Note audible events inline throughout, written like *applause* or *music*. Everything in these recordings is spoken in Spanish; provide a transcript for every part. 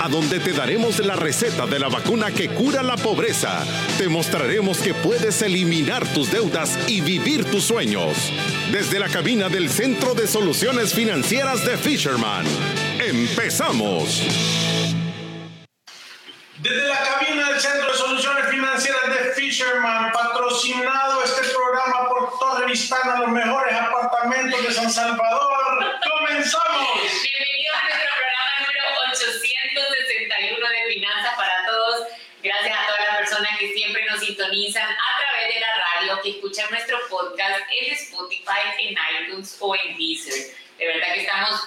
a donde te daremos la receta de la vacuna que cura la pobreza. Te mostraremos que puedes eliminar tus deudas y vivir tus sueños. Desde la cabina del Centro de Soluciones Financieras de Fisherman. ¡Empezamos! Desde la cabina del Centro de Soluciones Financieras de Fisherman, patrocinado este programa por Torre Vistana, los mejores apartamentos de San Salvador. ¡Comenzamos! Nos sintonizan a través de la radio, que escuchan nuestro podcast en Spotify, en iTunes o en Deezer. De verdad que estamos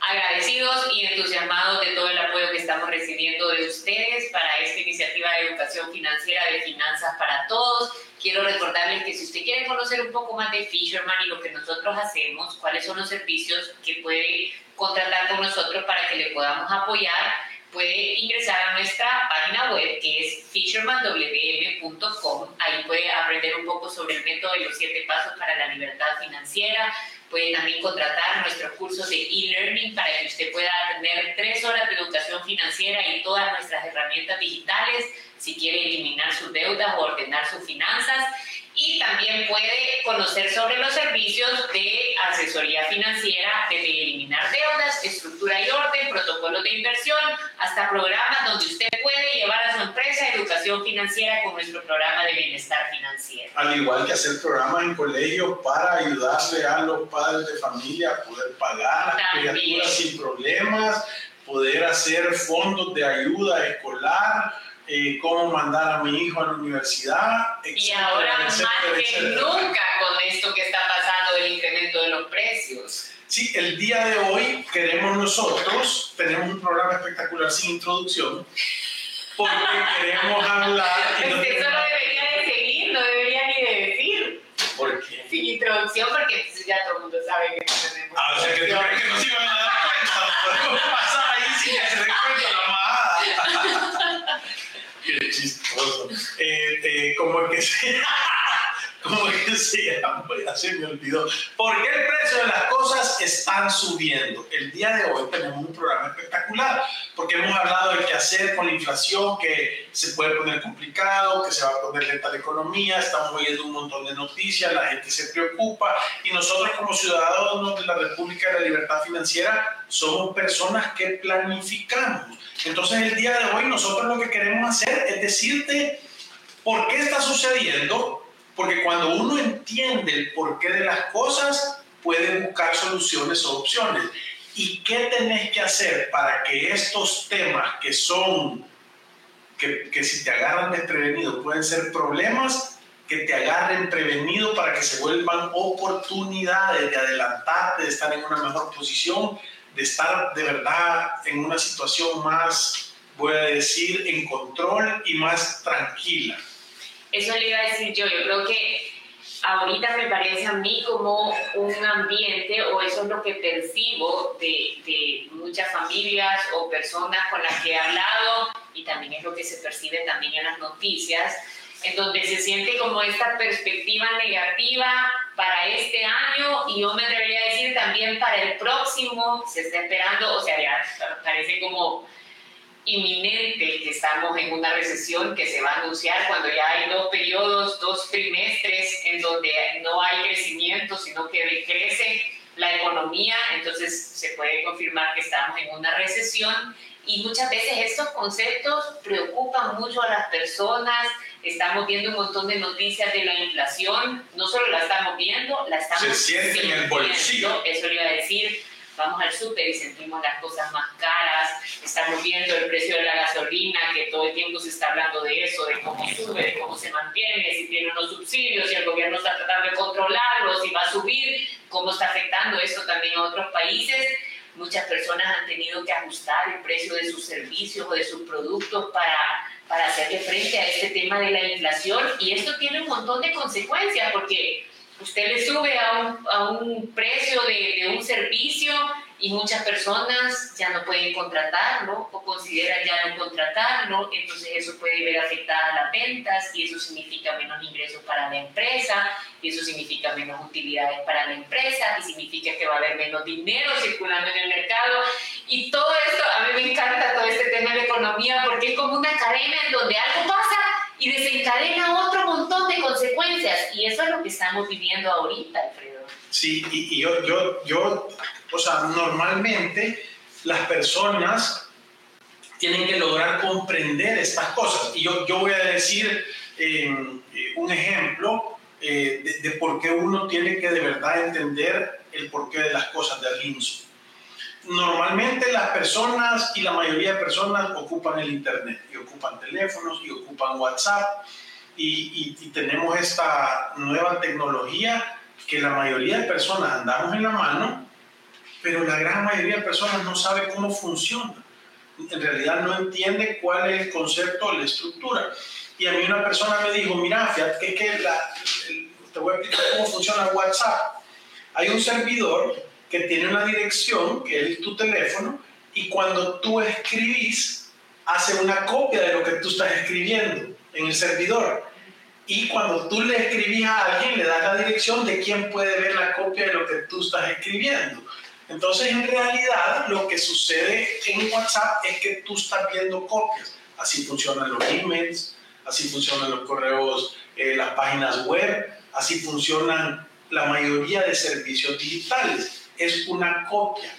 agradecidos y entusiasmados de todo el apoyo que estamos recibiendo de ustedes para esta iniciativa de educación financiera de finanzas para todos. Quiero recordarles que si usted quiere conocer un poco más de Fisherman y lo que nosotros hacemos, cuáles son los servicios que puede contratar con nosotros para que le podamos apoyar, puede ingresar a nuestra página web que es fishermanwm.com. Ahí puede aprender un poco sobre el método de los siete pasos para la libertad financiera. Puede también contratar nuestros cursos de e-learning para que usted pueda tener tres horas de educación financiera y todas nuestras herramientas digitales si quiere eliminar sus deudas o ordenar sus finanzas y también puede conocer sobre los servicios de asesoría financiera, desde eliminar deudas, estructura y orden, protocolos de inversión, hasta programas donde usted puede llevar a su empresa educación financiera con nuestro programa de bienestar financiero. Al igual que hacer programas en colegio para ayudarle a los padres de familia a poder pagar las criaturas sin problemas, poder hacer fondos de ayuda escolar eh, cómo mandar a mi hijo a la universidad. y ahora más que nunca con esto que está pasando del incremento de los precios. Sí, el día de hoy queremos nosotros, tenemos un programa espectacular sin introducción, porque queremos hablar... Pues eso lo debería de seguir, no debería ni de decir. ¿Por qué? Sin introducción, porque pues, ya todo el mundo sabe que tenemos... Ah, o sea, que que no se iban se me olvidó. ¿Por qué el precio de las cosas están subiendo? El día de hoy tenemos un programa espectacular, porque hemos hablado de qué hacer con la inflación, que se puede poner complicado, que se va a poner lenta la economía, estamos oyendo un montón de noticias, la gente se preocupa, y nosotros como ciudadanos de la República de la Libertad Financiera somos personas que planificamos. Entonces el día de hoy nosotros lo que queremos hacer es decirte por qué está sucediendo, porque cuando uno entiende el porqué de las cosas, puede buscar soluciones o opciones. ¿Y qué tenés que hacer para que estos temas que son, que, que si te agarran desprevenido pueden ser problemas, que te agarren prevenido para que se vuelvan oportunidades de adelantarte, de estar en una mejor posición, de estar de verdad en una situación más, voy a decir, en control y más tranquila. Eso le iba a decir yo, yo creo que ahorita me parece a mí como un ambiente, o eso es lo que percibo de, de, muchas familias o personas con las que he hablado, y también es lo que se percibe también en las noticias, en donde se siente como esta perspectiva negativa para este año y yo me atrevería a decir también para el próximo, se está esperando, o sea, ya parece como inminente que estamos en una recesión que se va a anunciar cuando ya hay dos periodos, dos trimestres en donde no hay crecimiento, sino que decrece la economía, entonces se puede confirmar que estamos en una recesión. Y muchas veces estos conceptos preocupan mucho a las personas. Estamos viendo un montón de noticias de la inflación, no solo la estamos viendo, la estamos Se siente en el bolsillo. Eso le iba a decir, vamos al súper y sentimos las cosas más caras, estamos viendo el precio de la gasolina, que todo el tiempo se está hablando de eso, de cómo sube, de cómo se mantiene, si tiene unos subsidios, si el gobierno está tratando de controlarlo, si va a subir, cómo está afectando eso también a otros países. Muchas personas han tenido que ajustar el precio de sus servicios o de sus productos para, para hacerle frente a este tema de la inflación y esto tiene un montón de consecuencias porque usted le sube a un, a un precio de, de, un servicio y muchas personas ya no pueden contratarlo o consideran ya no contratarlo, entonces eso puede ver afectadas las ventas y eso significa menos ingresos para la empresa, y eso significa menos utilidades para la empresa y significa que va a haber menos dinero circulando en el mercado. Y todo esto, a mí me encanta todo este tema de economía porque es como una cadena en donde algo pasa y desencadena otro montón de consecuencias. Y eso es lo que estamos viviendo ahorita, Alfredo. Sí, y, y yo, yo, yo, o sea, normalmente las personas tienen que lograr comprender estas cosas. Y yo, yo voy a decir eh, un ejemplo eh, de, de, por qué uno tiene que de verdad entender el porqué de las cosas de Rinzo normalmente las personas y la mayoría de personas ocupan el Internet y ocupan teléfonos y ocupan WhatsApp y, tenemos esta nueva tecnología que la mayoría de personas andamos en la mano, pero la gran mayoría de personas no sabe cómo funciona. En realidad no entiende cuál es el concepto la estructura. Y a mí una persona me dijo, mira, fíjate que, que la, te voy a explicar cómo funciona WhatsApp. Hay un servidor que tiene una dirección, que es tu teléfono, y cuando tú escribís, hace una copia de lo que tú estás escribiendo en el servidor. Y cuando tú le escribís a alguien, le das la dirección de quién puede ver la copia de lo que tú estás escribiendo. Entonces, en realidad, lo que sucede en WhatsApp es que tú estás viendo copias. Así funcionan los emails, así funcionan los correos, eh, las páginas web, así funcionan la mayoría de servicios digitales es una copia.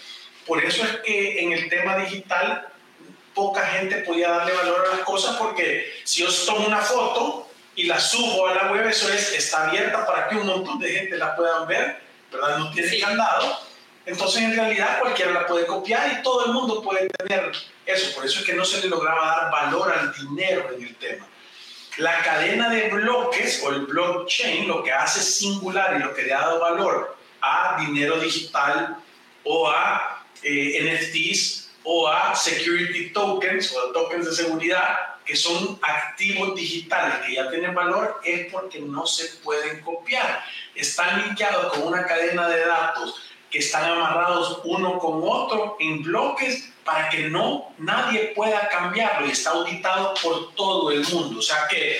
Por eso es que en el tema digital poca gente podía darle valor a las cosas porque si yo tomo una foto y la subo a la web, eso es, está abierta para que un montón de gente la puedan ver, ¿verdad? No tiene candado. Entonces en realidad cualquiera la puede copiar y todo el mundo puede tener eso. Por eso es que no se le lograba dar valor al dinero en el tema. La cadena de bloques o el blockchain lo que hace singular y lo que le ha dado valor a dinero digital o a eh, NFTs o a security tokens o tokens de seguridad que son activos digitales que ya tienen valor es porque no se pueden copiar. Están linkeados con una cadena de datos que están amarrados uno con otro en bloques para que no nadie pueda cambiarlo y está auditado por todo el mundo. O sea que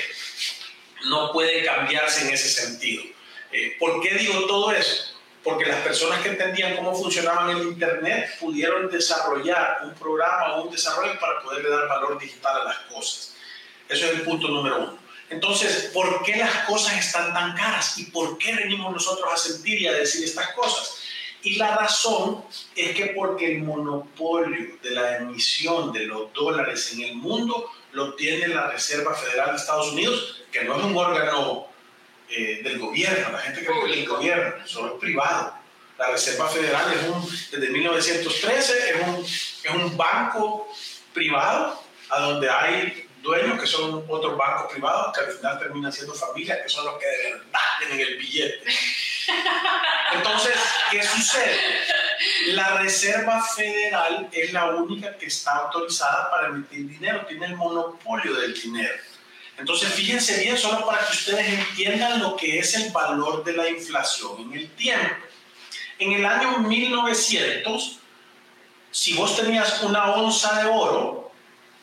no puede cambiarse en ese sentido. Eh, ¿Por qué digo todo eso? Porque las personas que entendían cómo funcionaba el Internet pudieron desarrollar un programa o un desarrollo para poderle dar valor digital a las cosas. Eso es el punto número uno. Entonces, ¿por qué las cosas están tan caras? ¿Y por qué venimos nosotros a sentir y a decir estas cosas? Y la razón es que porque el monopolio de la emisión de los dólares en el mundo lo tiene la Reserva Federal de Estados Unidos, que no es un órgano eh, del gobierno, la gente que es el gobierno, solo es privado. La Reserva Federal es un, desde 1913 es un, es un banco privado a donde hay dueños que son otros bancos privados que al final terminan siendo familias que son los que de verdad tienen el billete. Entonces, ¿qué sucede? La Reserva Federal es la única que está autorizada para emitir dinero, tiene el monopolio del dinero. Entonces, fíjense bien, solo para que ustedes entiendan lo que es el valor de la inflación en el tiempo. En el año 1900, si vos tenías una onza de oro,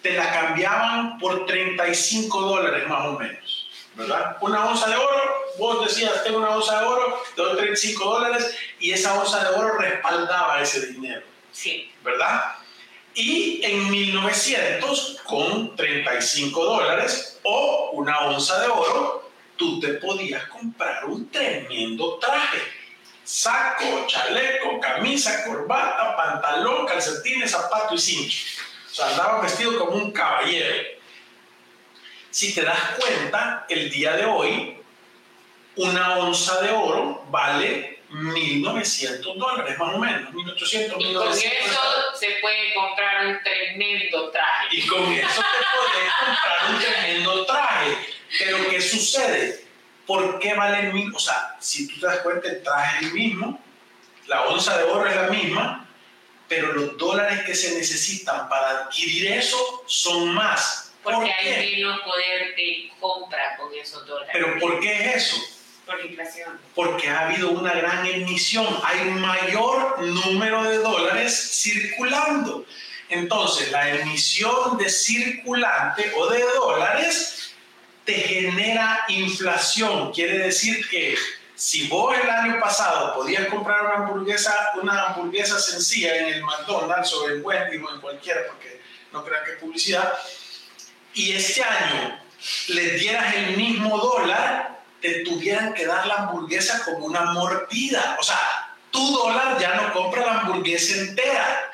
te la cambiaban por 35 dólares más o menos, ¿verdad? Una onza de oro, vos decías, tengo una onza de oro, te doy 35 dólares y esa onza de oro respaldaba ese dinero. Sí. ¿Verdad? Y en 1900, con 35 dólares o una onza de oro, tú te podías comprar un tremendo traje. Saco, chaleco, camisa, corbata, pantalón, calcetines, zapato y cincho. O sea, andaba vestido como un caballero. Si te das cuenta, el día de hoy, una onza de oro vale 1.900 dólares, más o menos, 1.800, 1.900. Y con eso se puede comprar un tremendo traje. Y con eso te puedes comprar un tremendo traje. Pero ¿qué sucede? ¿Por qué vale el mismo? O sea, si tú te das cuenta, el traje es el mismo, la onza de oro es la misma, pero los dólares que se necesitan para adquirir eso son más. Porque hay menos poder de compra con esos dólares. ¿Pero por qué es eso? Por inflación. Porque ha habido una gran emisión, hay mayor número de dólares circulando. Entonces, la emisión de circulante o de dólares te genera inflación. Quiere decir que si vos el año pasado podías comprar una hamburguesa, una hamburguesa sencilla en el McDonald's o en Wendy's o en cualquiera, porque no crean que es publicidad, y este año le dieras el mismo dólar, te tuvieran que dar la hamburguesa como una mordida. O sea, tu dólar ya no compra la hamburguesa entera.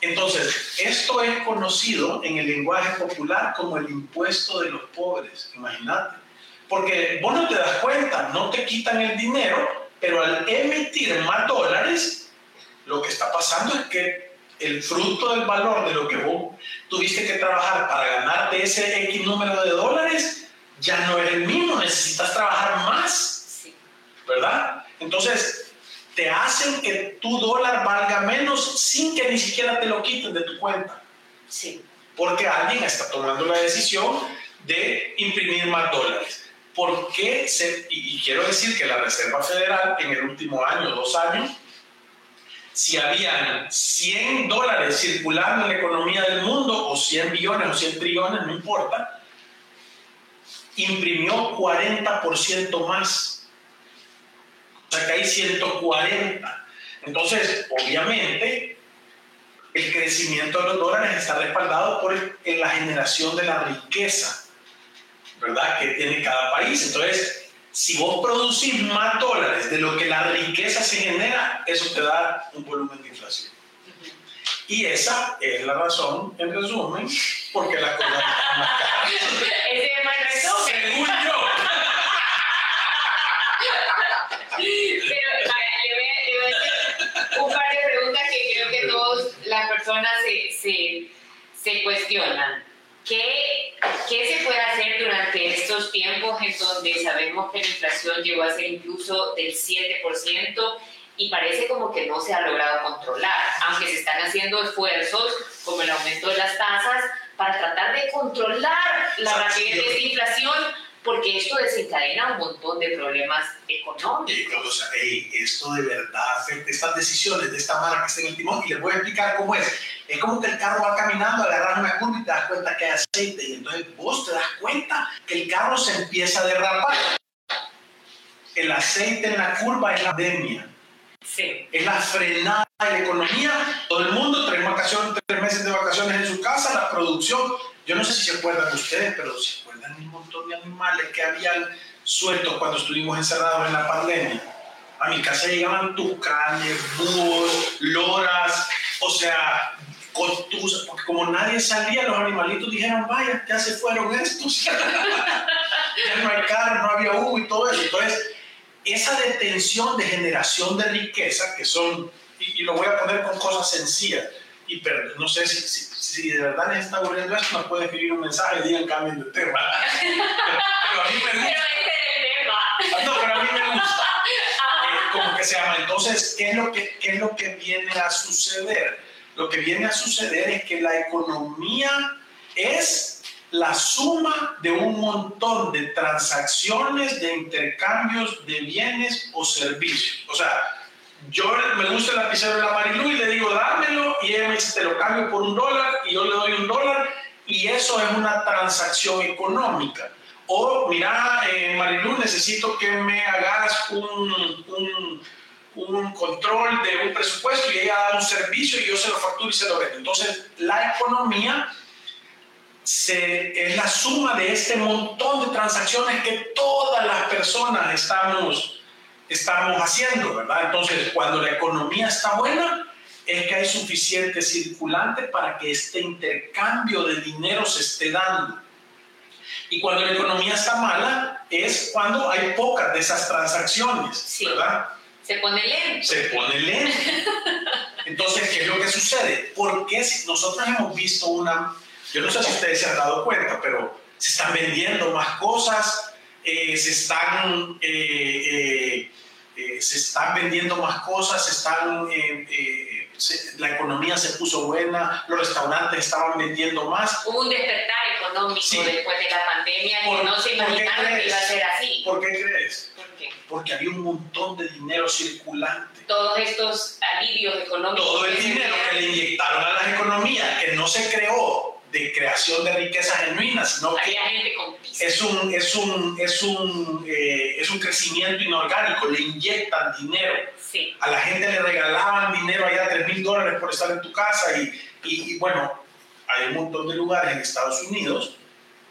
Entonces, esto es conocido en el lenguaje popular como el impuesto de los pobres, imagínate. Porque vos no te das cuenta, no te quitan el dinero, pero al emitir más dólares, lo que está pasando es que el fruto del valor de lo que vos tuviste que trabajar para ganarte ese X número de dólares, ya no es el mismo, necesitas trabajar más, ¿verdad? Entonces, te hacen que tu dólar valga menos sin que ni siquiera te lo quiten de tu cuenta. Sí. Porque alguien está tomando la decisión de imprimir más dólares. ¿Por qué? Se, y, quiero decir que la Reserva Federal en el último año, dos años, si habían 100 dólares circulando en la economía del mundo, o 100 billones o 100 trillones, no importa, imprimió 40% más o sea que hay 140. Entonces, obviamente, el crecimiento de los dólares está respaldado por la generación de la riqueza, ¿verdad? Que tiene cada país. Entonces, si vos producís más dólares de lo que la riqueza se genera, eso te da un volumen de inflación. Y esa es la razón, en resumen, porque la cosas están más caras. *laughs* Ese es el resumen. Según yo. Pero le voy, a, le voy, a hacer un par de preguntas que creo que todas las personas se, se, se cuestionan. ¿Qué, ¿Qué, se puede hacer durante estos tiempos en donde sabemos que la inflación llegó a ser incluso del 7% y parece como que no se ha logrado controlar, aunque se están haciendo esfuerzos como el aumento de las tasas para tratar de controlar la rapidez de inflación? porque esto desencadena un montón de problemas económicos. O sea, esto de verdad afecta estas decisiones de esta marca que está en el timón y les voy a explicar cómo es. Es como que el carro va caminando, agarras una curva y te das cuenta que hay aceite y entonces vos te das cuenta que el carro se empieza a derrapar. El aceite en la curva es la pandemia. Sí. Es la frenada de la economía. Todo el mundo, tres, vacaciones, tres meses de vacaciones en su casa, la producción. Yo no sé si se acuerdan ustedes, pero se acuerdan un montón de animales que habían sueltos cuando estuvimos encerrados en la pandemia. A mi casa llegaban tucanes, búhos, loras, o sea, cotuzas, porque como nadie salía, los animalitos dijeron, vaya, ya se fueron estos. *laughs* ya no hay carne, no había humo y todo eso. Entonces, esa detención de generación de riqueza, que son, y, lo voy a poner con cosas sencillas, y no sé si, si, de verdad les está aburriendo esto, nos pueden escribir un mensaje y digan cambien de tema. *laughs* pero, a mí me gusta. Ah, no, pero a mí me gusta. *laughs* Eh, como que se llama. Entonces, ¿qué es, lo que, ¿qué es lo que viene a suceder? Lo que viene a suceder es que la economía es la suma de un montón de transacciones, de intercambios de bienes o servicios. O sea, yo me gusta el lapicero de la Marilu y le digo, dámelo, y ella me dice, te lo cambio por un dólar, y yo le doy un dólar, y eso es una transacción económica. O, mira, eh, Marilu, necesito que me hagas un, un, un, control de un presupuesto y ella da un servicio y yo se lo facturo y se lo vendo. Entonces, la economía se, es la suma de este montón de transacciones que todas las personas estamos, estamos haciendo, ¿verdad? Entonces, cuando la economía está buena, es que hay suficiente circulante para que este intercambio de dinero se esté dando. Y cuando la economía está mala, es cuando hay pocas de esas transacciones, ¿verdad? Se pone lento. Se pone lento. Entonces, ¿qué es lo que sucede? Porque si nosotros hemos visto una yo no sé si ustedes se han dado cuenta, pero se están vendiendo más cosas, eh, se, están, eh, eh, se están vendiendo más cosas, se están, la economía se puso buena, los restaurantes estaban vendiendo más. Hubo un despertar económico después de la pandemia que no se imaginaron que iba a ser así. ¿Por qué crees? ¿Por qué? Porque había un montón de dinero circulante. Todos estos alivios económicos. Todo el dinero que le inyectaron a las economías, que no se creó de creación de riqueza genuina, sino que es un, es un, es un, eh, es un crecimiento inorgánico, le inyectan dinero. A la gente le regalaban dinero allá, 3 mil dólares por estar en tu casa y, y, bueno, hay un montón de lugares en Estados Unidos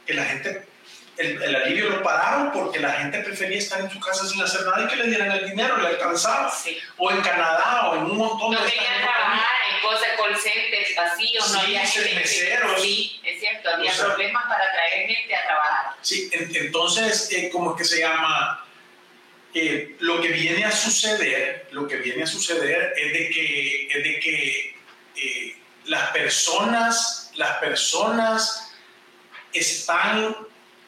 que la gente, el, alivio lo pararon porque la gente prefería estar en su casa sin hacer nada y que le dieran el dinero, le alcanzaba. O en Canadá o en un montón de... No querían trabajar en cosas, call centers vacíos, no había gente. Sí, es cierto, había problemas para traer gente a trabajar. Sí, entonces, eh, como que se llama... Eh, lo que viene a suceder, lo que viene a suceder es de que, es de que eh, las personas, las personas están,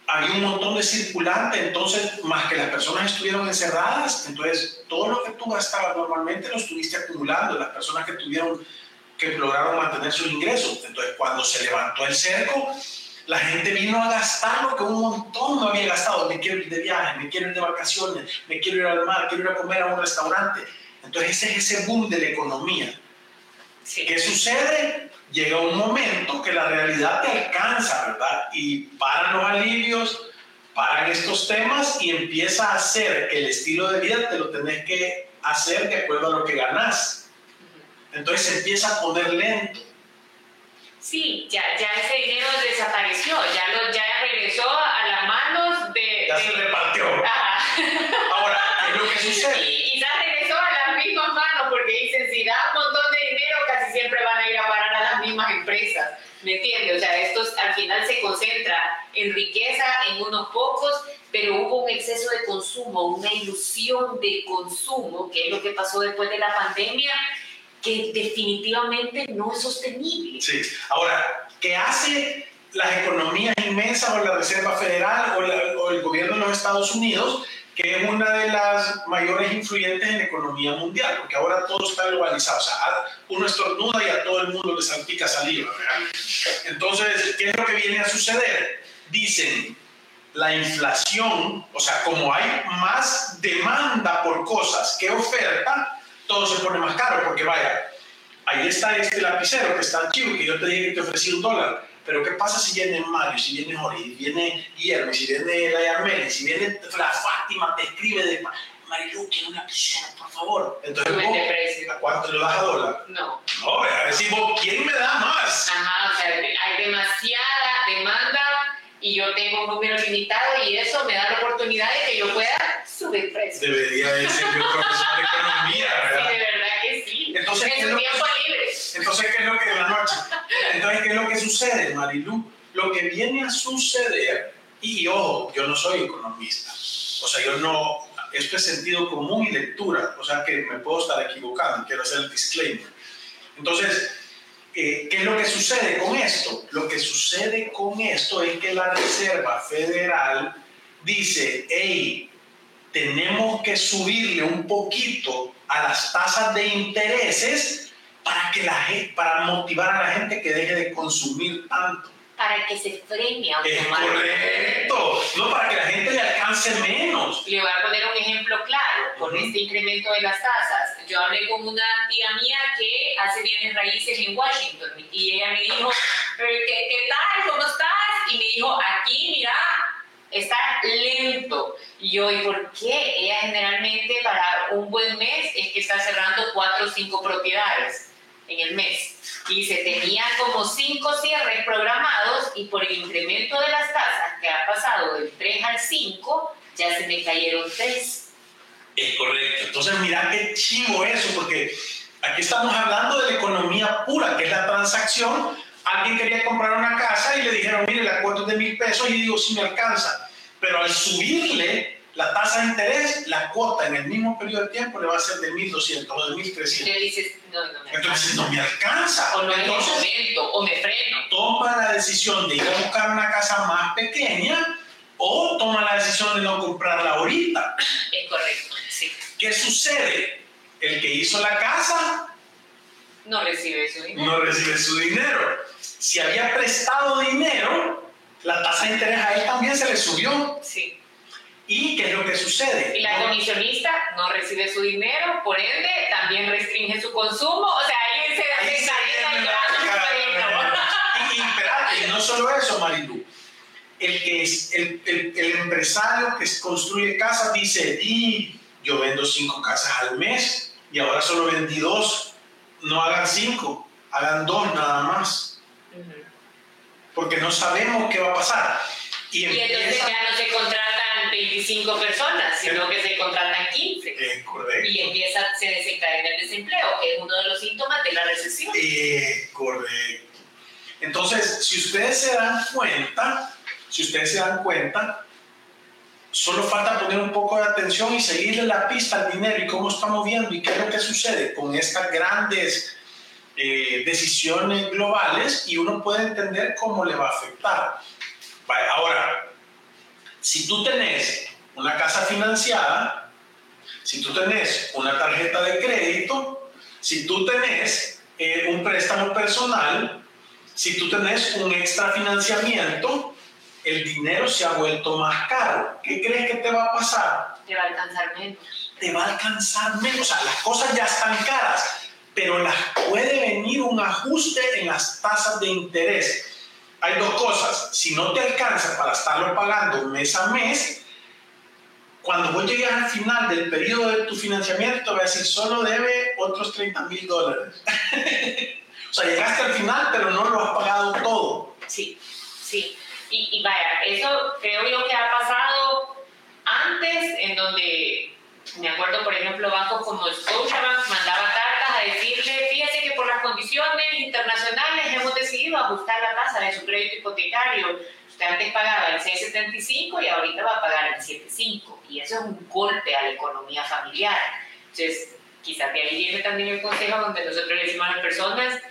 había un montón de circulante, entonces, más que las personas estuvieron encerradas, entonces todo lo que tú gastabas normalmente lo estuviste acumulando, las personas que tuvieron, que lograron mantener sus ingresos, entonces cuando se levantó el cerco, la gente vino a gastar lo que un montón no había gastado. Me quiero ir de viaje, me quiero ir de vacaciones, me quiero ir al mar, quiero ir a comer a un restaurante. Entonces ese es ese boom de la economía. ¿Qué sucede? Llega un momento que la realidad te alcanza, ¿verdad? Y paran los alivios, paran estos temas y empieza a hacer que el estilo de vida te lo tenés que hacer de acuerdo a lo que ganas. Entonces se empieza a poner lento. Sí, ya, ya ese dinero desapareció, ya, lo, ya regresó a las manos de... Ya se repartió. Ahora, ¿qué es lo que sucede? *laughs* Y, ya regresó a las mismas manos porque dicen, si da un montón de siempre van a ir a parar a las mismas empresas. ¿Me entiendes? O sea, esto al final se concentra en riqueza en unos pocos, pero hubo un exceso de consumo, una ilusión de consumo, que es lo que pasó después de la pandemia, que definitivamente no es sostenible. Sí, ahora, ¿qué hace las economías inmensas o la Reserva Federal o, el gobierno de los Estados Unidos? Que es una de las mayores influyentes en la economía mundial, porque ahora todo está globalizado. O sea, uno estornuda y a todo el mundo le salpica saliva. Entonces, ¿qué es lo que viene a suceder? Dicen, la inflación, o sea, como hay más demanda por cosas que oferta, todo se pone más caro, porque vaya, ahí está este lapicero que está chivo, que yo te dije que te ofrecí un dólar, pero ¿qué pasa si viene Mario, si viene Jorge, si viene Guillermo, si viene la Yarmeli, si viene la Fátima, te escribe de Marilu, quiero una lapicero, por favor. Entonces, ¿a cuánto le das a dólar? No. No, a ver si vos, ¿quién me da más? Ajá, o sea, hay demasiada demanda y yo tengo un número limitado y eso me da la oportunidad de que yo pueda subir precios. Debería decir yo profesor de economía, ¿verdad? Sí, de verdad que sí. Entonces, en tiempo libre. Entonces, ¿qué es lo que de la noche? Entonces, ¿qué es lo que sucede, Marilu? Lo que viene a suceder, y ojo, yo no soy economista, o sea, yo no, esto es sentido común y lectura, o sea que me puedo estar equivocando, quiero hacer el disclaimer. Entonces, eh, ¿Qué es lo que sucede con esto? Lo que sucede con esto es que la Reserva Federal dice, hey, tenemos que subirle un poquito a las tasas de intereses para, que la, para motivar a la gente que deje de consumir tanto para que se frene Es correcto, no para que la gente le alcance menos. Le voy a poner un ejemplo claro con este incremento de las tasas. Yo hablé con una tía mía que hace bienes raíces en Washington y ella me dijo, ¿qué, qué tal? ¿Cómo estás? Y me dijo, aquí, mira, está lento. Y yo, ¿y por qué? Ella generalmente para un buen mes es que está cerrando cuatro o cinco propiedades en el mes y se tenían como cinco cierres programados y por el incremento de las tasas que ha pasado del 3 al 5, ya se me cayeron 3. Es correcto. Entonces, mira qué chivo eso, porque aquí estamos hablando de la economía pura, que es la transacción. Alguien quería comprar una casa y le dijeron, mire, la cuota es de mil pesos y digo, si me alcanza. Pero al subirle la tasa de interés, la cuota en el mismo periodo de tiempo le va a ser de 1.200 o de 1.300. dices, no, no me Entonces no me alcanza. O no Entonces, momento, o me freno. Toma la decisión de ir a buscar una casa más pequeña o toma la decisión de no comprarla ahorita. Es correcto, sí. ¿Qué sucede? El que hizo la casa no recibe su dinero. No recibe su dinero. Si había prestado dinero, la tasa de interés a él también se le subió. Sí. ¿Y qué es lo que sucede? Y la comisionista no recibe su dinero, por ende, también restringe su consumo. O sea, ahí se la y, y, no solo eso, Marilu. El, que es, el, el, el empresario que construye casas dice, y yo vendo cinco casas al mes y ahora solo vendí dos. No hagan cinco, hagan dos nada más. Porque no sabemos qué va a pasar. Y, y entonces ya no se contratan 25 personas, sino que se contratan 15. Eh, correcto. Y empieza, se desencadena el desempleo, que es uno de los síntomas de la recesión. Eh, correcto. Entonces, si ustedes se dan cuenta, si ustedes se dan cuenta, solo falta poner un poco de atención y seguirle la pista al dinero y cómo está moviendo y qué es lo que sucede con estas grandes eh, decisiones globales y uno puede entender cómo le va a afectar. Ahora, si tú tenés una casa financiada, si tú tenés una tarjeta de crédito, si tú tenés eh, un préstamo personal, si tú tenés un extra financiamiento, el dinero se ha vuelto más caro. ¿Qué crees que te va a pasar? Te va a alcanzar menos. Te va a alcanzar menos. O sea, las cosas ya están caras, pero las puede venir un ajuste en las tasas de interés. Hay dos cosas. Si no te alcanza para estarlo pagando mes a mes, cuando vos llegues al final del periodo de tu financiamiento, te voy a decir, solo debe otros 30 mil dólares. *laughs* o sea, llegaste al final, pero no lo has pagado todo. Sí, sí. Y, y, vaya, eso creo yo que ha pasado antes, en donde me acuerdo, por ejemplo, bancos como Scotiabank mandaba cartas a decirle, las condiciones internacionales hemos decidido ajustar la tasa de su crédito hipotecario. Usted antes pagaba el 6,75 y ahorita va a pagar el 7,5. Y eso es un golpe a la economía familiar. Entonces, quizás de ahí viene también el consejo donde nosotros le decimos a las personas,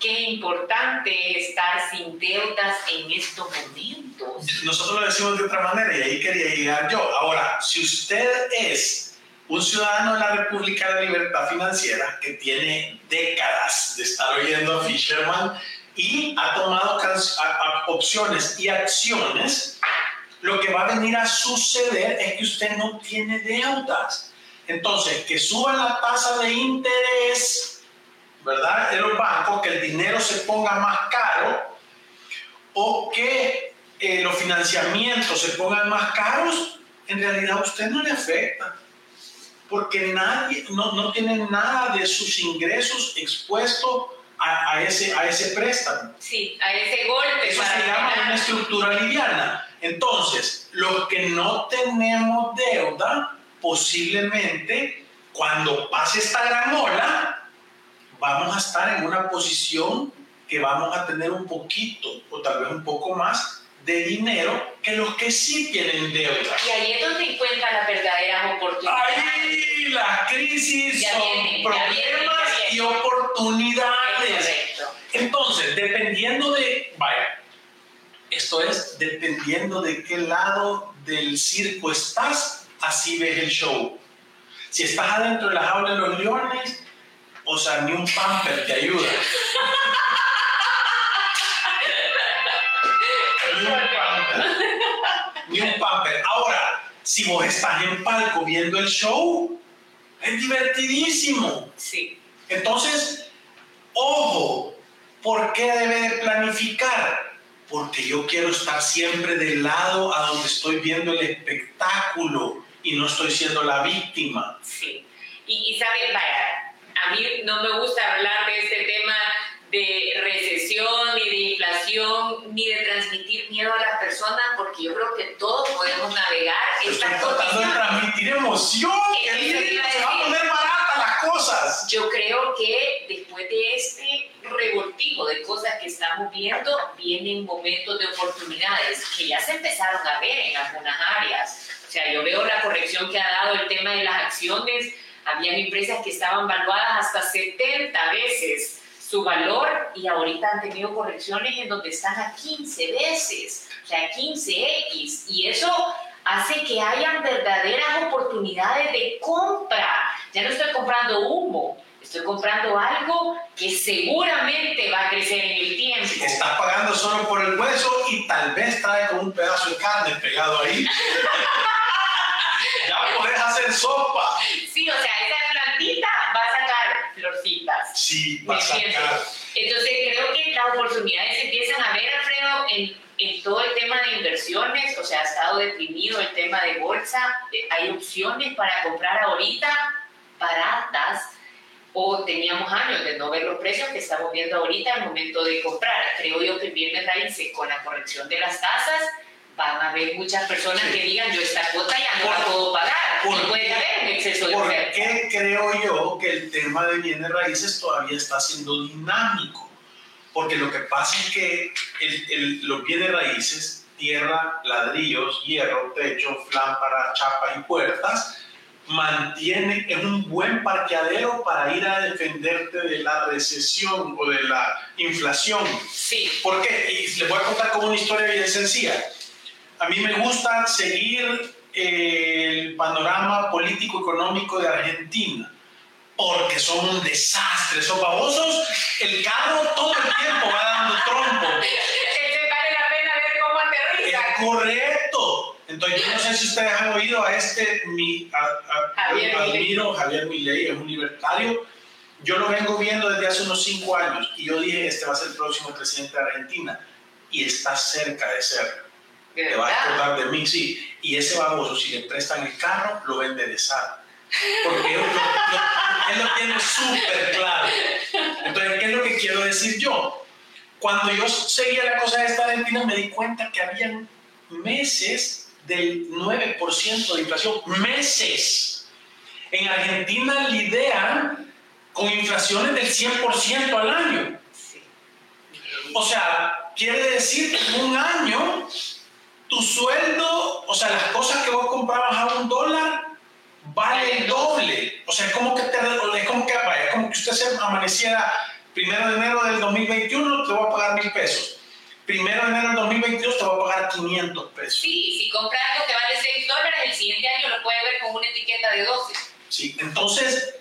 qué importante es estar sin deudas en estos momentos. Nosotros lo decimos de otra manera y ahí quería llegar yo. Ahora, si usted es un ciudadano de la República de Libertad Financiera que tiene décadas de estar oyendo a Fisherman y ha tomado opciones y acciones, lo que va a venir a suceder es que usted no tiene deudas. Entonces, que suba la tasa de interés ¿verdad? En los bancos, que el dinero se ponga más caro o que eh, los financiamientos se pongan más caros, en realidad a usted no le afecta. Porque nadie, no, no tiene nada de sus ingresos expuesto a, a, ese, a ese préstamo. Sí, a ese golpe. Eso se llama una estructura liviana. Entonces, los que no tenemos deuda, posiblemente cuando pase esta gran ola, vamos a estar en una posición que vamos a tener un poquito o tal vez un poco más de dinero que los que sí tienen deuda. Y ahí es donde encuentran las verdaderas oportunidades. Ahí las crisis son problemas y oportunidades. Entonces, dependiendo de, vaya, esto es dependiendo de qué lado del circo estás, así ves el show. Si estás adentro de la jaula de los leones, o sea, ni un pamper te ayuda. *laughs* Ni un pamper. Ahora, si vos estás en palco viendo el show, es divertidísimo. Sí. Entonces, ojo, ¿por qué debe de planificar? Porque yo quiero estar siempre del lado a donde estoy viendo el espectáculo y no estoy siendo la víctima. Sí. Y, y vaya, a mí no me gusta hablar de este tema de recesión, ni de inflación, ni de transmitir miedo a las personas, porque yo creo que todos podemos navegar esta tratando de transmitir emoción, que se va a poner barata las cosas. Yo creo que después de este revoltivo de cosas que estamos viendo, vienen momentos de oportunidades que ya se empezaron a ver en algunas áreas. O sea, yo veo la corrección que ha dado el tema de las acciones habían empresas que estaban valuadas hasta 70 veces su valor y ahorita han tenido correcciones en donde están a 15 veces, o sea, 15x. Y eso hace que hayan verdaderas oportunidades de compra. Ya no estoy comprando humo, Estoy comprando algo que seguramente va a crecer en el tiempo. Estás pagando solo por el hueso y tal vez trae con un pedazo de carne pegado ahí. *laughs* ya podés hacer sopa. Sí, o sea, esa plantita va a sacar florcitas. Sí, va a sacar. Entonces creo que las oportunidades empiezan a ver, Alfredo, en, en todo el tema de inversiones, o sea, ha estado deprimido el tema de bolsa, eh, hay opciones para comprar ahorita baratas o teníamos años de no ver los precios que estamos viendo ahorita al momento de comprar. Creo yo que el bienes raíces con la corrección de las tasas van a haber muchas personas que digan yo esta cuota ya no la puedo pagar por, puede haber un exceso de ¿Por qué creo yo que el tema de bienes raíces todavía está siendo dinámico? Porque lo que pasa es que el, los bienes raíces, tierra, ladrillos, hierro, techo, lámparas, chapas y puertas, mantiene, es un buen parqueadero para ir a defenderte de la recesión o de la inflación. Sí. ¿Por qué? Y les voy a contar como una historia bien sencilla. A mí me gusta seguir el panorama político-económico de Argentina porque son un desastre, son babosos. El carro todo el tiempo va dando trompo. *laughs* vale la pena ver cómo aterriza. Es correcto. Entonces, yo no sé si ustedes han oído a este, mi, Javier admiro, Javier Milei, es un libertario. Yo lo vengo viendo desde hace unos cinco años y yo dije, este va a ser el próximo presidente de Argentina. Y está cerca de ser. Te va a acordar de mí, sí. Y ese baboso, si le prestan el carro, lo va a enderezar. Porque él lo, él lo tiene súper claro. Entonces, ¿qué es lo que quiero decir yo? Cuando yo seguía la cosa de esta Argentina, me di cuenta que habían meses del 9% de inflación. Meses. En Argentina lidian con inflaciones del 100% al año. O sea, quiere decir que en un año tu sueldo, o sea, las cosas que vos comprabas a un dólar, vale el doble. O sea, es como que, te, es como que, vaya, como que usted se amaneciera primero de enero del 2021, te voy a pagar mil pesos primero de enero del 2022 te va a pagar 500 pesos. Sí, si compras algo que vale 6 dólares, el siguiente año lo puedes ver con una etiqueta de 12. Sí, entonces,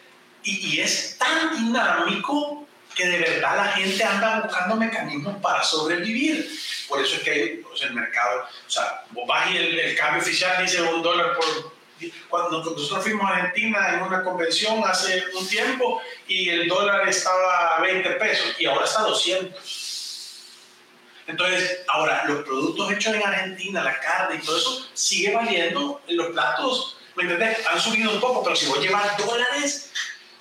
y, es tan dinámico que de verdad la gente anda buscando mecanismos para sobrevivir. Por eso es que el mercado, o sea, vos vas y el, cambio oficial dice un dólar por... Cuando nosotros fuimos a Argentina en una convención hace un tiempo y el dólar estaba a 20 pesos y ahora está a 200. Entonces, ahora, los productos hechos en Argentina, la carne y todo eso, sigue valiendo en los platos. ¿Me entiendes? Han subido un poco, pero si vos llevas dólares,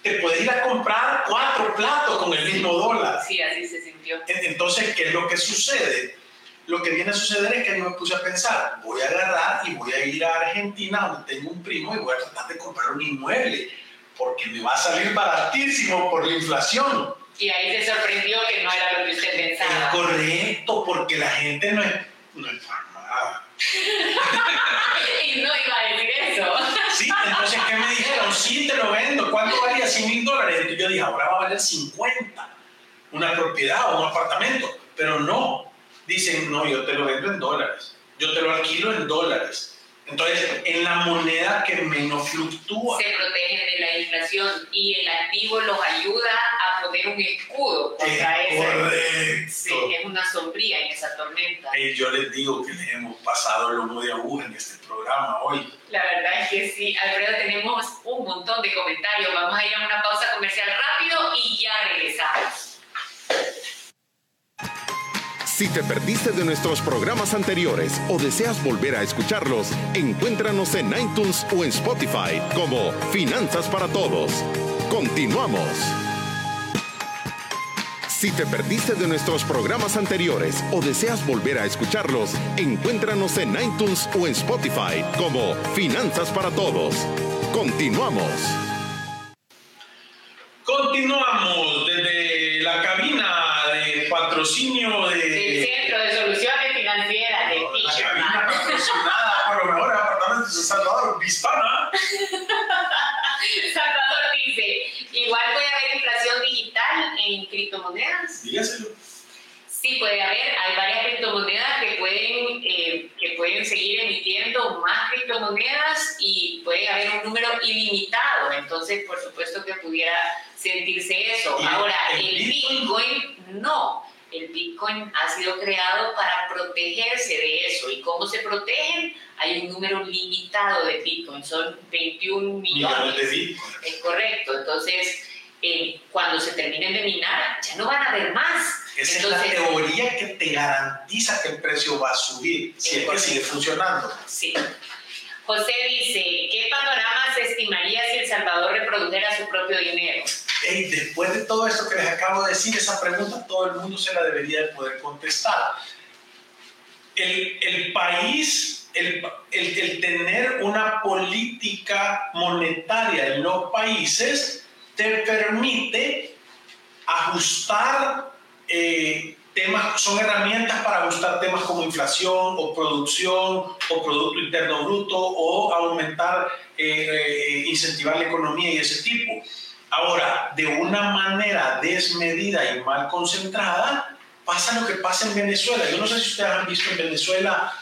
te puedes ir a comprar cuatro platos con el mismo dólar. Sí, así se sintió. Entonces, ¿qué es lo que sucede? Lo que viene a suceder es que yo me puse a pensar, voy a agarrar y voy a ir a Argentina, donde tengo un primo, y voy a tratar de comprar un inmueble, porque me va a salir baratísimo por la inflación. Y ahí se sorprendió que no era lo que usted pensaba. Es correcto, porque la gente no es, no es y *laughs* Sí, te lo vendo. ¿Cuánto valía? 100 mil dólares. Entonces yo dije, ahora va a valer 50. Una propiedad o un apartamento. Pero no. Dicen, no, yo te lo vendo en dólares. Yo te lo alquilo en dólares. Entonces, en la moneda que menos fluctúa. Se protegen de la inflación y el activo los ayuda a poner un escudo contra eso. Correcto. Sí, es una sombría en esa tormenta. Y yo les digo que les hemos pasado el lomo de aguja en este programa hoy. La verdad es que sí. Alfredo, tenemos un montón de comentarios. Vamos a ir a una pausa comercial rápido y ya regresamos. Si te perdiste de nuestros programas anteriores o deseas volver a escucharlos, encuéntranos en iTunes o en Spotify como Finanzas para Todos. Continuamos. Si te perdiste de nuestros programas anteriores o deseas volver a escucharlos, encuéntranos en iTunes o en Spotify como Finanzas para Todos. Continuamos. Continuamos desde la cabina de patrocinio de patrocinada por los mejores apartamentos de Salvador, Vispana. *laughs* criptomonedas. Dígaselo. Sí, puede haber. Hay varias criptomonedas que pueden, eh, que pueden seguir emitiendo más criptomonedas y puede haber un número ilimitado. Entonces, por supuesto que pudiera sentirse eso. Ahora, el Bitcoin no. El Bitcoin ha sido creado para protegerse de eso. ¿Y cómo se protegen? Hay un número limitado de Bitcoin, son 21 millones. de Bitcoin. Es correcto. Entonces, eh, cuando se terminen de minar, ya no van a haber más. Esa es la teoría que te garantiza que el precio va a subir si es, que sigue funcionando. Sí. José dice, ¿qué panorama se estimaría si El Salvador reprodujera su propio dinero? Hey, después de todo esto que les acabo de decir, esa pregunta todo el mundo se la debería de poder contestar. El, el país, el, el, el tener una política monetaria en los países te permite ajustar eh, temas, son herramientas para ajustar temas como inflación o producción o Producto Interno Bruto o aumentar, eh, eh, incentivar la economía y ese tipo. Ahora, de una manera desmedida y mal concentrada, pasa lo que pasa en Venezuela. Yo no sé si ustedes han visto en Venezuela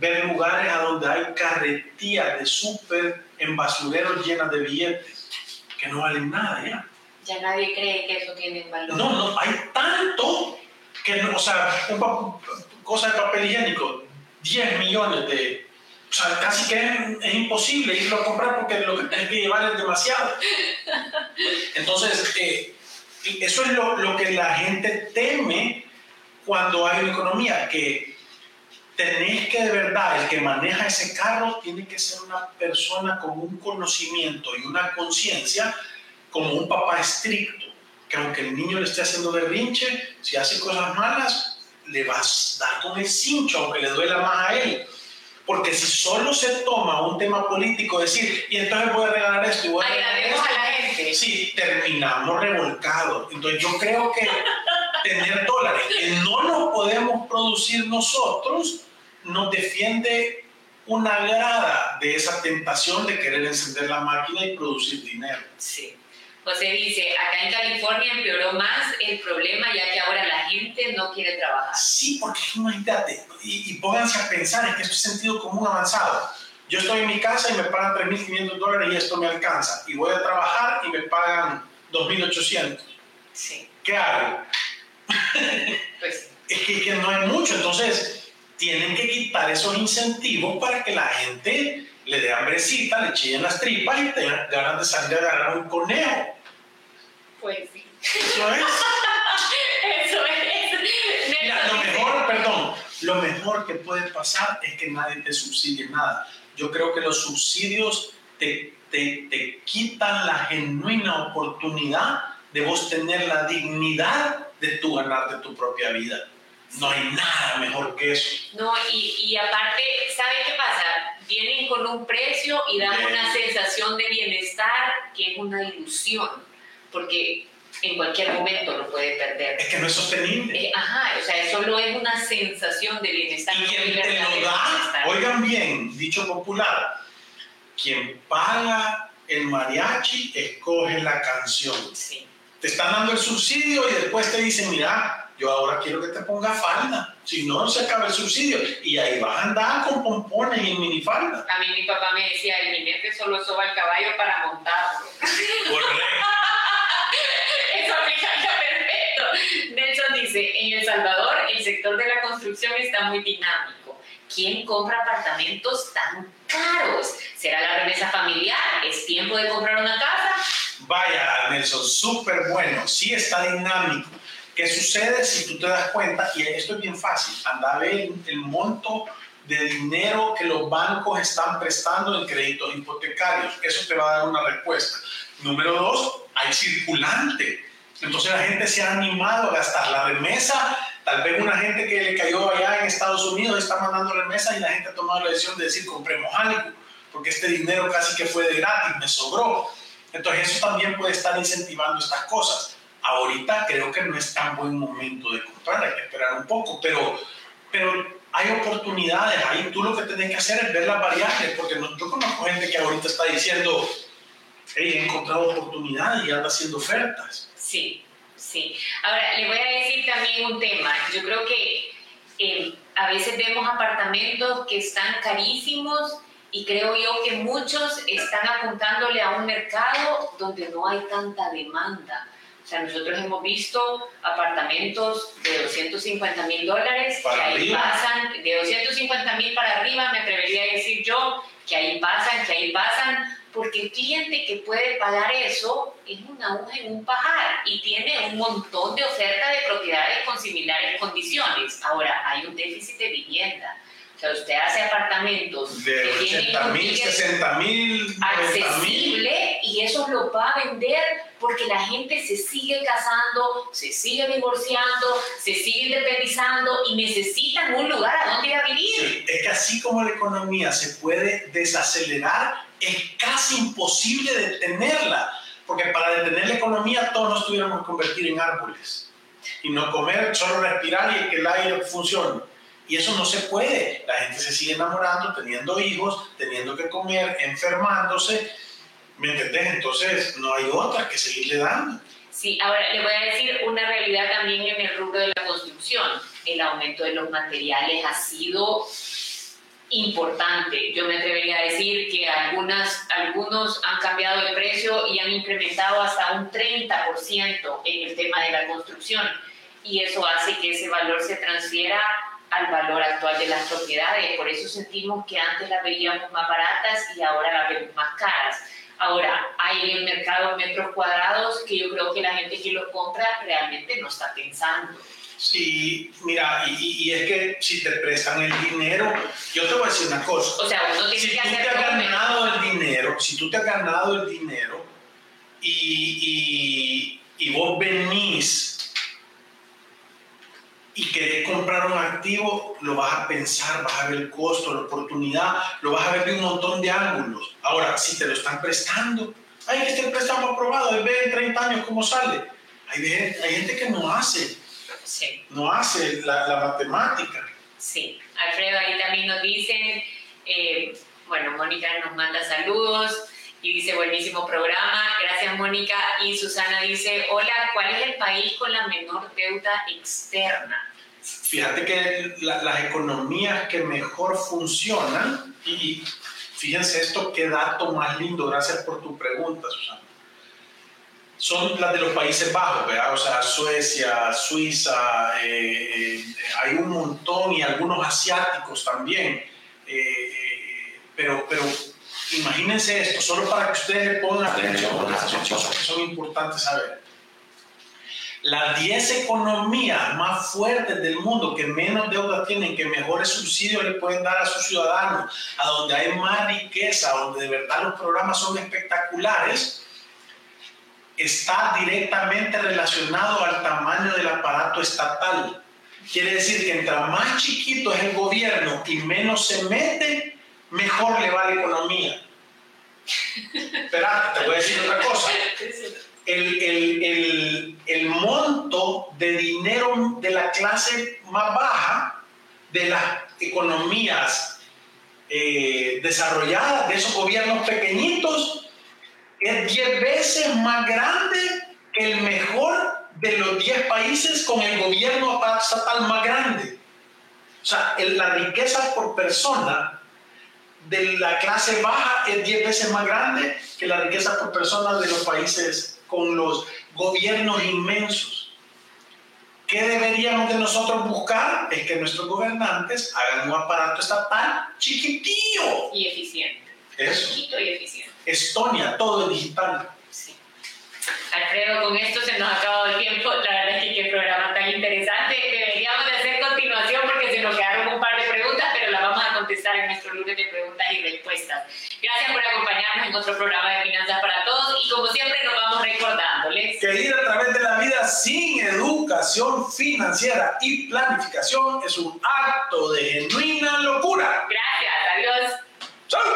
ver lugares a donde hay carretillas de súper en basureros llenas de billetes que no valen nada ya. Ya nadie cree que eso tiene valor. No, no, hay tanto que, o sea, un cosa de papel higiénico, 10 millones de... O sea, casi que es, imposible irlo a comprar porque lo que tienes que llevar es demasiado. Entonces, eh, eso es lo, lo que la gente teme cuando hay una economía, que tenéis que de verdad, el que maneja ese carro tiene que ser una persona con un conocimiento y una conciencia como un papá estricto, que aunque el niño le esté haciendo berrinche, si hace cosas malas, le vas a dar con el cincho, aunque le duela más a él. Porque si solo se toma un tema político, decir, y entonces voy a regalar esto y voy a regalar esto, a la gente. Sí, terminamos revolcados. Entonces yo creo que tener dólares que no los podemos producir nosotros, nos defiende una grada de esa tentación de querer encender la máquina y producir dinero. Sí. José dice, acá en California empeoró más el problema ya que ahora la gente no quiere trabajar. Sí, porque imagínate, y, y pónganse a pensar en que esto es sentido común avanzado. Yo estoy en mi casa y me pagan 3.500 dólares y esto me alcanza. Y voy a trabajar y me pagan 2.800. Sí. ¿Qué hago? *laughs* Pues es que, que no hay mucho, entonces tienen que quitar esos incentivos para que la gente le dé hambrecita, le chillen las tripas y tengan ganas de salir a agarrar un conejo. Pues sí. Eso es. Eso es. Mira, lo mejor, perdón, lo mejor que puede pasar es que nadie te subsidie nada. Yo creo que los subsidios te, te, te quitan la genuina oportunidad de vos tener la dignidad de tu ganar de tu propia vida. No hay nada mejor que eso. No, y, y aparte, ¿sabes qué pasa? Vienen con un precio y dan Bien. una sensación de bienestar que es una ilusión, porque en cualquier momento lo puede perder. Es que no es sostenible. Eh, ajá, o sea, solo es una sensación de bienestar. Y quien te lo da, oigan bien, dicho popular, quien paga el mariachi escoge la canción. Sí, Te están dando el subsidio y después te dicen, mira, yo ahora quiero que te pongas falda, si no, se acaba el subsidio. Y ahí vas a andar con pompones y minifalda. a mí mi papá me decía, el jinete solo soba el caballo para montarlo. Correcto. Eso aplicaría perfecto. Nelson dice, en El Salvador el sector de la construcción está muy dinámico. ¿Quién compra apartamentos tan caros? ¿Será la remesa familiar? ¿Es tiempo de comprar una casa? Vaya, Nelson, súper bueno, sí está dinámico. ¿Qué sucede si tú te das cuenta? Y esto es bien fácil, anda a ver el, monto de dinero que los bancos están prestando en créditos hipotecarios. Eso te va a dar una respuesta. Número dos, hay circulante. Entonces la gente se ha animado a gastar la remesa. Tal vez una gente que le cayó allá en Estados Unidos está mandando remesas y la gente ha tomado la decisión de decir compremos algo, porque este dinero casi que fue de gratis, me sobró. Entonces eso también puede estar incentivando estas cosas. Ahorita creo que no es tan buen momento de comprar, hay que esperar un poco, pero, pero hay oportunidades ahí. Tú lo que tienes que hacer es ver las variables, porque yo conozco gente que ahorita está diciendo, hey, he encontrado oportunidades y anda haciendo ofertas. Sí, Sí. Ahora, le voy a decir también un tema. Yo creo que eh, a veces vemos apartamentos que están carísimos y creo yo que muchos están apuntándole a un mercado donde no hay tanta demanda. O sea, nosotros hemos visto apartamentos de 250 mil dólares que ahí pasan, de 250 mil para arriba, me atrevería a decir yo, que ahí pasan, que ahí pasan, porque el cliente que puede pagar eso es una aguja en un pajar y tiene un montón de ofertas de propiedades con similares condiciones. Ahora, hay un déficit de vivienda sea, usted hace apartamentos de 80 mil, 60 mil, accesible y eso lo va a vender porque la gente se sigue casando, se sigue divorciando, se sigue independizando y necesitan un lugar a donde ir a vivir. es que así como la economía se puede desacelerar, es casi imposible detenerla, porque para detener la economía todos nos tuviéramos que convertir en árboles y no comer, solo respirar y que el aire funcione. Y eso no se puede. La gente se sigue enamorando, teniendo hijos, teniendo que comer, enfermándose. ¿Me entendés? Entonces no hay otra que seguirle dando. Sí, ahora le voy a decir una realidad también en el rubro de la construcción. El aumento de los materiales ha sido importante. Yo me atrevería a decir que algunas, algunos han cambiado de precio y han incrementado hasta un 30% en el tema de la construcción. Y eso hace que ese valor se transfiera al valor actual de las propiedades. Por eso sentimos que antes las veíamos más baratas y ahora las vemos más caras. Ahora, hay en el mercado metros cuadrados que yo creo que la gente que los compra realmente no está pensando. Sí, mira, y, es que si te prestan el dinero, yo te voy a decir una cosa. O sea, uno tiene si que tú te has ganado el dinero, si tú te has ganado el dinero y, y, y vos venís y querés comprar un activo, lo vas a pensar, vas a ver el costo, la oportunidad, lo vas a ver de un montón de ángulos. Ahora, si te lo están prestando, hay que estar préstamo aprobado, hay ver en 30 años cómo sale. Hay, hay gente que no hace, no hace la, la, matemática. Sí, Alfredo, ahí también nos dicen, eh, bueno, Mónica nos manda saludos y dice buenísimo programa, gracias Mónica. Y Susana dice, hola, ¿cuál es el país con la menor deuda externa? Fíjate que las economías que mejor funcionan, y fíjense esto, qué dato más lindo, gracias por tu pregunta, Susana. Son las de los Países Bajos, ¿verdad? O sea, Suecia, Suiza, eh, eh, hay un montón y algunos asiáticos también. Eh, pero, pero Imagínense esto, solo para que ustedes le pongan atención a las cosas que son importantes saber. Las 10 economías más fuertes del mundo que menos deuda tienen, que mejores subsidios le pueden dar a sus ciudadanos, a donde hay más riqueza, donde de verdad los programas son espectaculares, está directamente relacionado al tamaño del aparato estatal. Quiere decir que entre más chiquito es el gobierno y menos se mete, mejor le va la economía. Espera, te voy a decir otra cosa. El, el, el, monto de dinero de la clase más baja, de las economías eh, desarrolladas, de esos gobiernos pequeñitos, es 10 veces más grande que el mejor de los 10 países con el gobierno estatal más grande. O sea, la riqueza por persona de la clase baja es 10 veces más grande que la riqueza por persona de los países con los gobiernos inmensos. ¿Qué deberíamos de nosotros buscar? Es que nuestros gobernantes hagan un aparato estatal chiquitillo. Y eficiente. Eso. Chiquito y eficiente. Estonia, todo es digital. Sí. Alfredo, con esto se nos ha acabado el tiempo. La verdad es que qué programa tan interesante. estar en nuestro lunes de preguntas y respuestas. Gracias por acompañarnos en otro programa de Finanzas para Todos y como siempre nos vamos recordándoles que ir a través de la vida sin educación financiera y planificación es un acto de genuina locura. Gracias, adiós. ¡Chau!